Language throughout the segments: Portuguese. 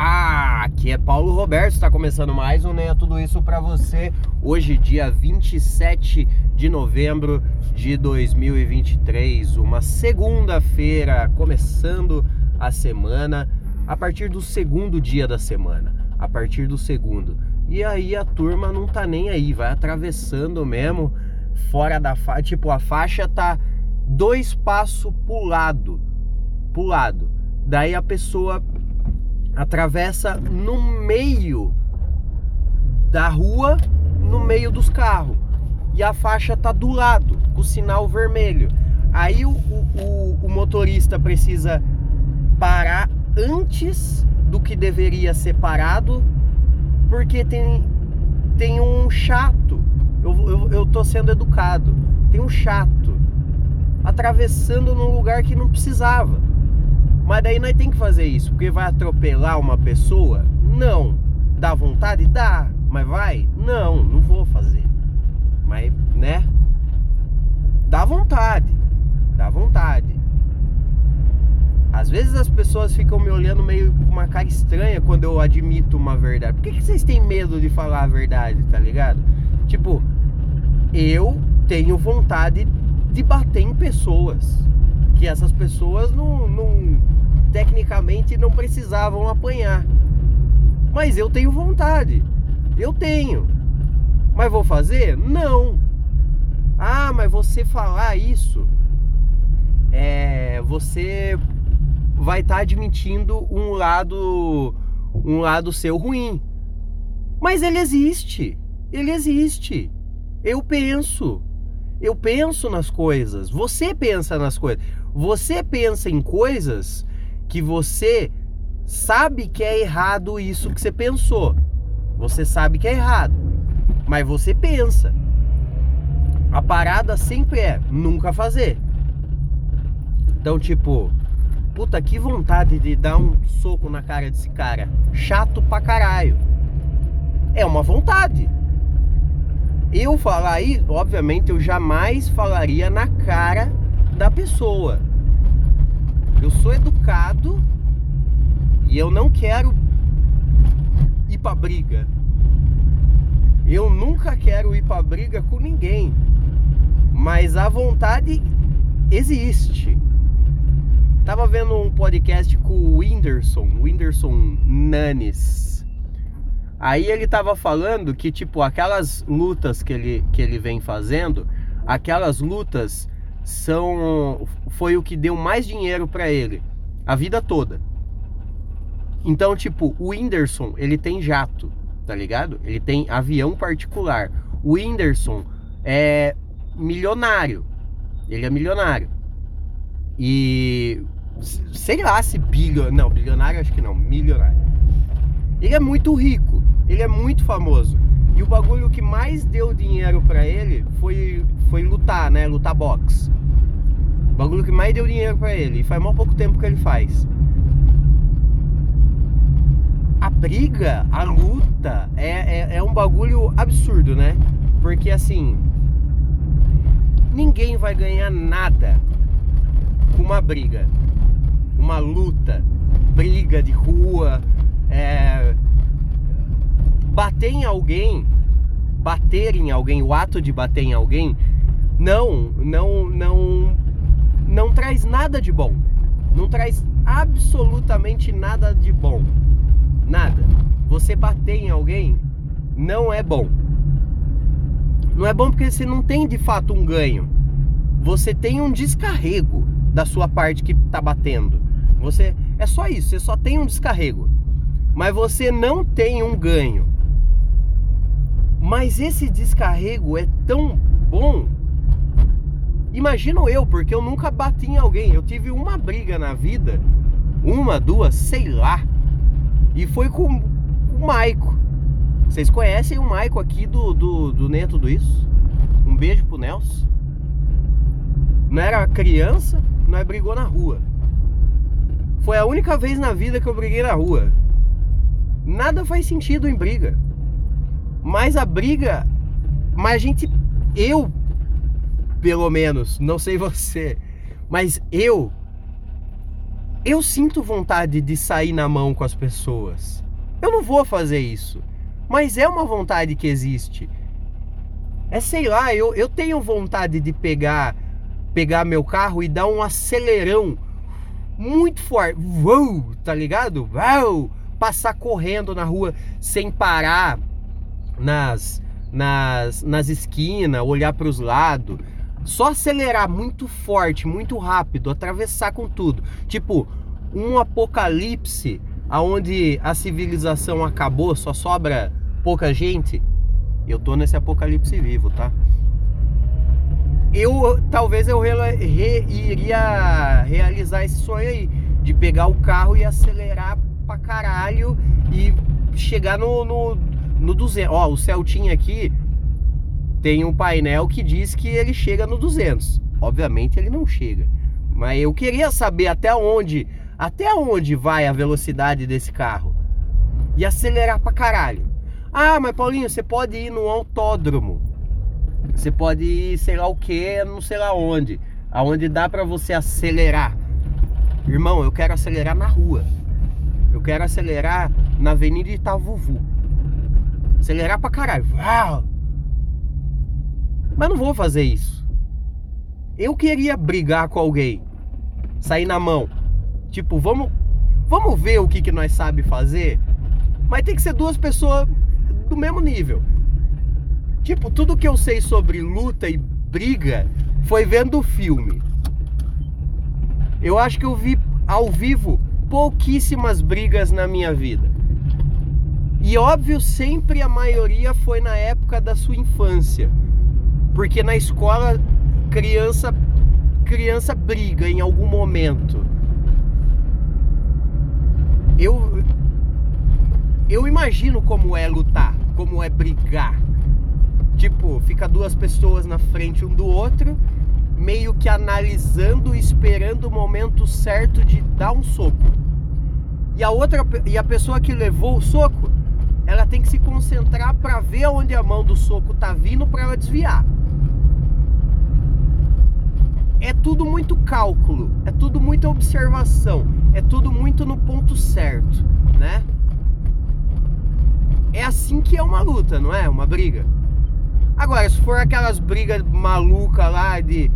Ah, aqui é Paulo Roberto, está começando mais um Neia Tudo Isso para você. Hoje, dia 27 de novembro de 2023, uma segunda-feira, começando a semana, a partir do segundo dia da semana, a partir do segundo. E aí a turma não tá nem aí, vai atravessando mesmo, fora da faixa, tipo, a faixa tá dois passos pro lado, pro lado. Daí a pessoa atravessa no meio da rua, no meio dos carros. E a faixa tá do lado, com o sinal vermelho. Aí o, o, o motorista precisa parar antes do que deveria ser parado, porque tem, tem um chato. Eu, eu, eu tô sendo educado. Tem um chato atravessando num lugar que não precisava. Mas daí nós tem que fazer isso, porque vai atropelar uma pessoa? Não. Dá vontade? Dá. Mas vai? Não, não vou fazer. Mas, né? Dá vontade. Dá vontade. Às vezes as pessoas ficam me olhando meio com uma cara estranha quando eu admito uma verdade. Por que, que vocês têm medo de falar a verdade, tá ligado? Tipo, eu tenho vontade de bater em pessoas. Que essas pessoas não, não tecnicamente não precisavam apanhar. Mas eu tenho vontade. Eu tenho. Mas vou fazer? Não. Ah, mas você falar isso é você vai estar tá admitindo um lado um lado seu ruim. Mas ele existe. Ele existe. Eu penso. Eu penso nas coisas. Você pensa nas coisas. Você pensa em coisas que você sabe que é errado isso que você pensou. Você sabe que é errado, mas você pensa. A parada sempre é nunca fazer. Então, tipo, puta que vontade de dar um soco na cara desse cara. Chato pra caralho. É uma vontade. Eu falar isso, obviamente, eu jamais falaria na cara da pessoa. Eu sou educado e eu não quero ir pra briga. Eu nunca quero ir pra briga com ninguém. Mas a vontade existe. Tava vendo um podcast com o Whindersson, Whindersson Nanes. Aí ele tava falando que, tipo, aquelas lutas que ele, que ele vem fazendo, aquelas lutas são foi o que deu mais dinheiro para ele a vida toda. Então, tipo, o Whindersson, ele tem jato, tá ligado? Ele tem avião particular. O Whindersson é milionário. Ele é milionário. E sei lá se bilionário, não, bilionário acho que não, milionário. Ele é muito rico, ele é muito famoso. E o bagulho que mais deu dinheiro para ele foi, foi lutar, né? Lutar boxe. O bagulho que mais deu dinheiro para ele. E faz mal pouco tempo que ele faz. A briga, a luta, é, é, é um bagulho absurdo, né? Porque assim. Ninguém vai ganhar nada com uma briga. Uma luta. Briga de rua. É, bater em alguém, bater em alguém, o ato de bater em alguém, não, não, não, não traz nada de bom. Não traz absolutamente nada de bom. Nada. Você bater em alguém não é bom. Não é bom porque você não tem de fato um ganho. Você tem um descarrego da sua parte que tá batendo. Você é só isso, você só tem um descarrego. Mas você não tem um ganho. Mas esse descarrego é tão bom. Imagino eu, porque eu nunca bati em alguém. Eu tive uma briga na vida, uma, duas, sei lá. E foi com, o Maico. Vocês conhecem o Maico aqui do, do, do Tudo Isso? Um beijo pro Nelson. Não era criança, nós brigou na rua. Foi a única vez na vida que eu briguei na rua. Nada faz sentido em briga. Mas a briga. Mas a gente. Eu, pelo menos, não sei você, mas eu eu sinto vontade de sair na mão com as pessoas. Eu não vou fazer isso. Mas é uma vontade que existe. É sei lá, eu, eu tenho vontade de pegar pegar meu carro e dar um acelerão muito forte. Uou, tá ligado? Uou, passar correndo na rua sem parar nas nas, nas esquinas, olhar para os lados. Só acelerar muito forte, muito rápido, atravessar com tudo. Tipo, um apocalipse aonde a civilização acabou, só sobra pouca gente. Eu tô nesse apocalipse vivo, tá? Eu talvez eu re, re, iria realizar esse sonho aí de pegar o carro e acelerar pra caralho e chegar no, no, no 200. Ó, o Celtinha aqui tem um painel que diz que ele chega no 200. Obviamente ele não chega. Mas eu queria saber até onde, até onde vai a velocidade desse carro. E acelerar pra caralho. Ah, mas Paulinho, você pode ir no autódromo. Você pode ir, sei lá o que, não sei lá onde. Aonde dá para você acelerar. Irmão, eu quero acelerar na rua. Eu quero acelerar na Avenida Itavuvu. Acelerar pra caralho. Mas não vou fazer isso. Eu queria brigar com alguém. Sair na mão. Tipo, vamos, vamos ver o que, que nós sabe fazer. Mas tem que ser duas pessoas do mesmo nível. Tipo, tudo que eu sei sobre luta e briga foi vendo o filme. Eu acho que eu vi ao vivo pouquíssimas brigas na minha vida. E óbvio, sempre a maioria foi na época da sua infância. Porque na escola criança criança briga em algum momento. Eu eu imagino como é lutar, como é brigar. Tipo, fica duas pessoas na frente um do outro, meio que analisando, esperando o momento certo de dar um soco. E a outra e a pessoa que levou o soco, ela tem que se concentrar para ver onde a mão do soco tá vindo para ela desviar é tudo muito cálculo, é tudo muita observação, é tudo muito no ponto certo, né? É assim que é uma luta, não é? Uma briga. Agora, se for aquelas brigas malucas lá de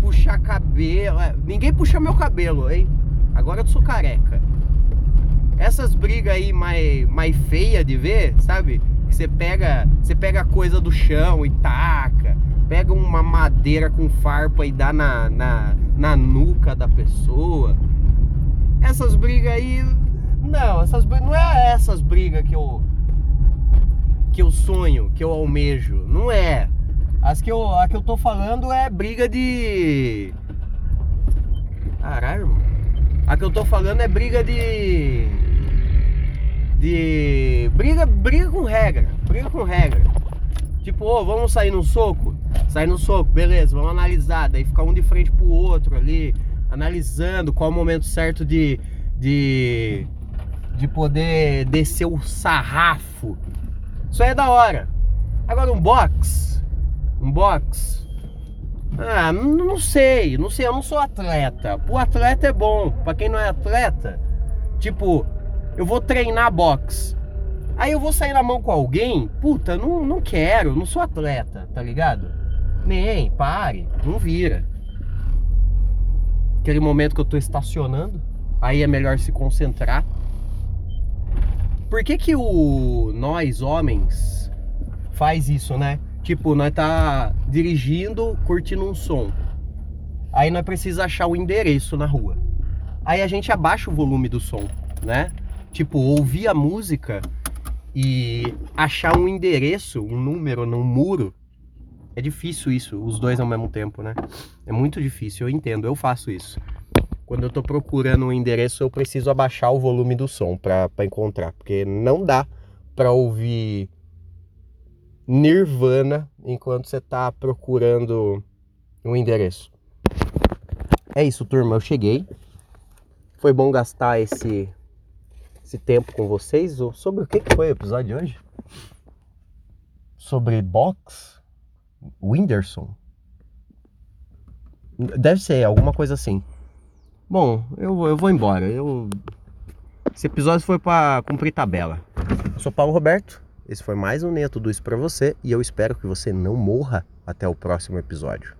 puxar cabelo, é, ninguém puxa meu cabelo, hein? Agora eu sou careca. Essas brigas aí mais, mais feia de ver, sabe? Que você pega, você pega coisa do chão e taca pega uma madeira com farpa e dá na, na, na nuca da pessoa. Essas brigas aí. Não, essas não é essas brigas que eu. que eu sonho, que eu almejo. Não é. As que eu, a que eu tô falando é briga de. Caralho, irmão. A que eu tô falando é briga de. De. Regra. Com regra. Tipo, ô, vamos sair no soco? Sair no soco, beleza, vamos analisar. Daí ficar um de frente pro outro ali, analisando qual o momento certo de, de, de poder descer o sarrafo. Isso aí é da hora. Agora um box, um box. Ah, não sei, não sei, eu não sou atleta. O atleta é bom, para quem não é atleta, tipo, eu vou treinar boxe. Aí eu vou sair na mão com alguém, puta, não, não quero, não sou atleta, tá ligado? Nem, pare, não vira. Aquele momento que eu tô estacionando, aí é melhor se concentrar. Por que que o nós homens faz isso, né? Tipo, nós tá dirigindo, curtindo um som. Aí nós precisa achar o endereço na rua. Aí a gente abaixa o volume do som, né? Tipo, ouvir a música e achar um endereço, um número num muro, é difícil isso, os dois ao mesmo tempo, né? É muito difícil, eu entendo, eu faço isso. Quando eu tô procurando um endereço, eu preciso abaixar o volume do som para encontrar, porque não dá para ouvir Nirvana enquanto você tá procurando um endereço. É isso, turma, eu cheguei. Foi bom gastar esse esse tempo com vocês. Sobre o que, foi o episódio de hoje? Sobre box? Whindersson? Deve ser, alguma coisa assim. Bom, eu, eu vou embora. Eu... Esse episódio foi para cumprir tabela. Eu sou Paulo Roberto. Esse foi mais um Neto Tudo Isso para você e eu espero que você não morra até o próximo episódio.